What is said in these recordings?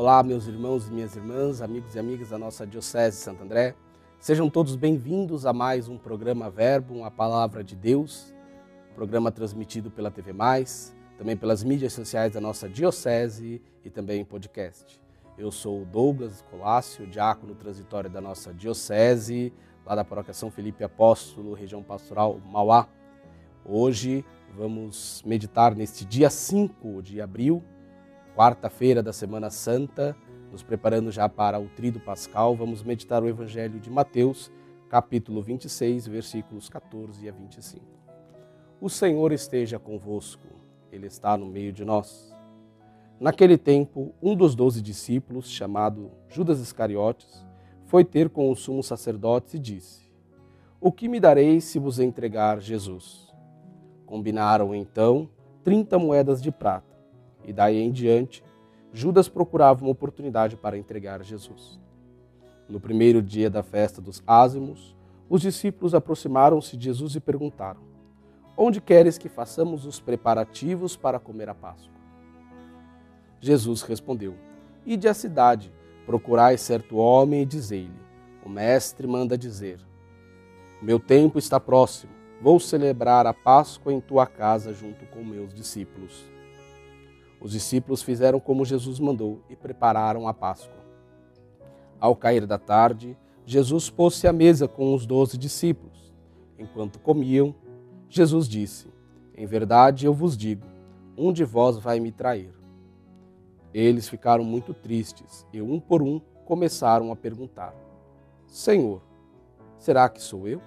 Olá, meus irmãos e minhas irmãs, amigos e amigas da nossa Diocese de Santo André. Sejam todos bem-vindos a mais um programa Verbo, a Palavra de Deus, programa transmitido pela TV Mais, também pelas mídias sociais da nossa Diocese e também em podcast. Eu sou Douglas Colácio, diácono transitório da nossa Diocese, lá da Paróquia São Felipe Apóstolo, região pastoral Mauá. Hoje vamos meditar neste dia 5 de abril quarta-feira da Semana Santa, nos preparando já para o Trido Pascal, vamos meditar o Evangelho de Mateus, capítulo 26, versículos 14 a 25. O Senhor esteja convosco, Ele está no meio de nós. Naquele tempo, um dos doze discípulos, chamado Judas Iscariotes, foi ter com os sumos sacerdotes e disse: O que me dareis se vos entregar Jesus? Combinaram então trinta moedas de prata e daí em diante, Judas procurava uma oportunidade para entregar Jesus. No primeiro dia da festa dos ázimos, os discípulos aproximaram-se de Jesus e perguntaram: Onde queres que façamos os preparativos para comer a Páscoa? Jesus respondeu: Ide à cidade, procurai certo homem e dizei-lhe: O mestre manda dizer: Meu tempo está próximo, vou celebrar a Páscoa em tua casa junto com meus discípulos. Os discípulos fizeram como Jesus mandou e prepararam a Páscoa. Ao cair da tarde, Jesus pôs-se à mesa com os doze discípulos. Enquanto comiam, Jesus disse: Em verdade eu vos digo, um de vós vai me trair. Eles ficaram muito tristes e, um por um, começaram a perguntar: Senhor, será que sou eu?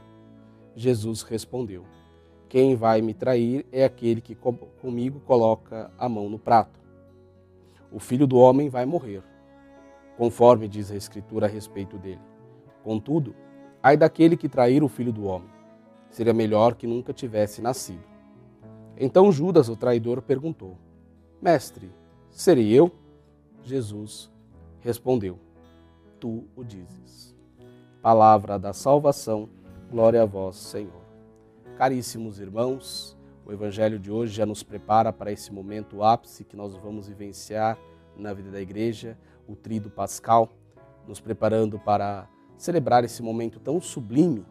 Jesus respondeu: quem vai me trair é aquele que comigo coloca a mão no prato. O filho do homem vai morrer, conforme diz a Escritura a respeito dele. Contudo, ai daquele que trair o filho do homem. Seria melhor que nunca tivesse nascido. Então Judas, o traidor, perguntou: Mestre, serei eu? Jesus respondeu: Tu o dizes. Palavra da salvação, glória a vós, Senhor. Caríssimos irmãos, o Evangelho de hoje já nos prepara para esse momento ápice que nós vamos vivenciar na vida da igreja, o Trido Pascal, nos preparando para celebrar esse momento tão sublime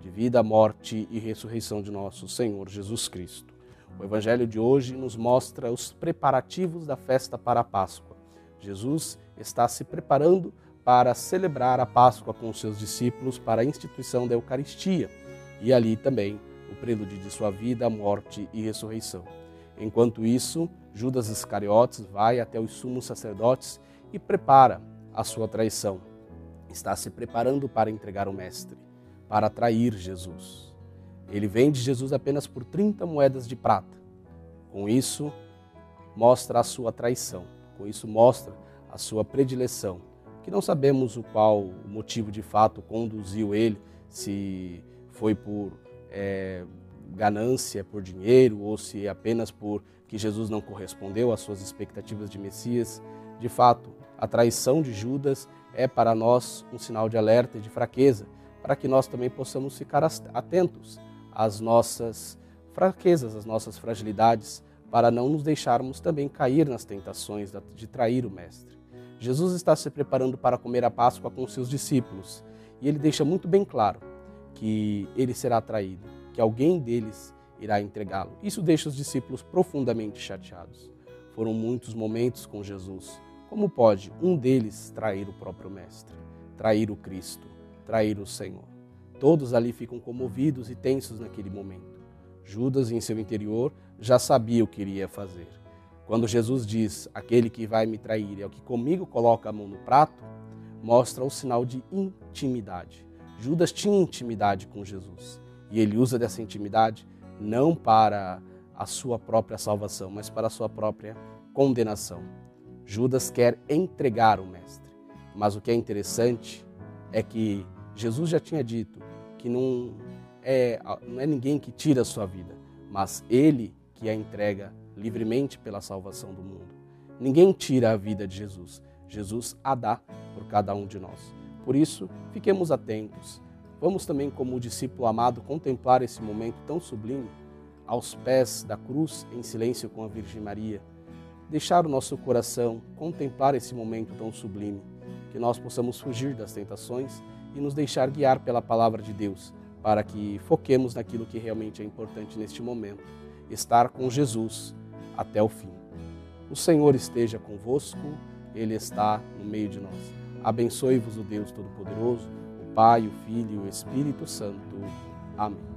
de vida, morte e ressurreição de nosso Senhor Jesus Cristo. O Evangelho de hoje nos mostra os preparativos da festa para a Páscoa. Jesus está se preparando para celebrar a Páscoa com os seus discípulos para a instituição da Eucaristia e ali também o prelúdio de sua vida, morte e ressurreição. Enquanto isso, Judas Iscariotes vai até os sumos sacerdotes e prepara a sua traição. Está se preparando para entregar o Mestre, para trair Jesus. Ele vende Jesus apenas por 30 moedas de prata. Com isso, mostra a sua traição. Com isso, mostra a sua predileção. Que não sabemos o qual motivo de fato conduziu ele, se foi por é, ganância por dinheiro ou se apenas por que Jesus não correspondeu às suas expectativas de Messias. De fato, a traição de Judas é para nós um sinal de alerta e de fraqueza, para que nós também possamos ficar atentos às nossas fraquezas, às nossas fragilidades, para não nos deixarmos também cair nas tentações de trair o Mestre. Jesus está se preparando para comer a Páscoa com seus discípulos e ele deixa muito bem claro que ele será traído, que alguém deles irá entregá-lo. Isso deixa os discípulos profundamente chateados. Foram muitos momentos com Jesus. Como pode um deles trair o próprio Mestre, trair o Cristo, trair o Senhor? Todos ali ficam comovidos e tensos naquele momento. Judas, em seu interior, já sabia o que iria fazer. Quando Jesus diz: Aquele que vai me trair é o que comigo coloca a mão no prato, mostra o sinal de intimidade. Judas tinha intimidade com Jesus e ele usa dessa intimidade não para a sua própria salvação, mas para a sua própria condenação. Judas quer entregar o Mestre, mas o que é interessante é que Jesus já tinha dito que não é, não é ninguém que tira a sua vida, mas ele que a entrega livremente pela salvação do mundo. Ninguém tira a vida de Jesus, Jesus a dá por cada um de nós. Por isso, fiquemos atentos. Vamos também, como o discípulo amado, contemplar esse momento tão sublime aos pés da cruz, em silêncio com a Virgem Maria, deixar o nosso coração contemplar esse momento tão sublime, que nós possamos fugir das tentações e nos deixar guiar pela palavra de Deus, para que foquemos naquilo que realmente é importante neste momento, estar com Jesus até o fim. O Senhor esteja convosco, Ele está no meio de nós. Abençoe-vos o Deus Todo-Poderoso, o Pai, o Filho e o Espírito Santo. Amém.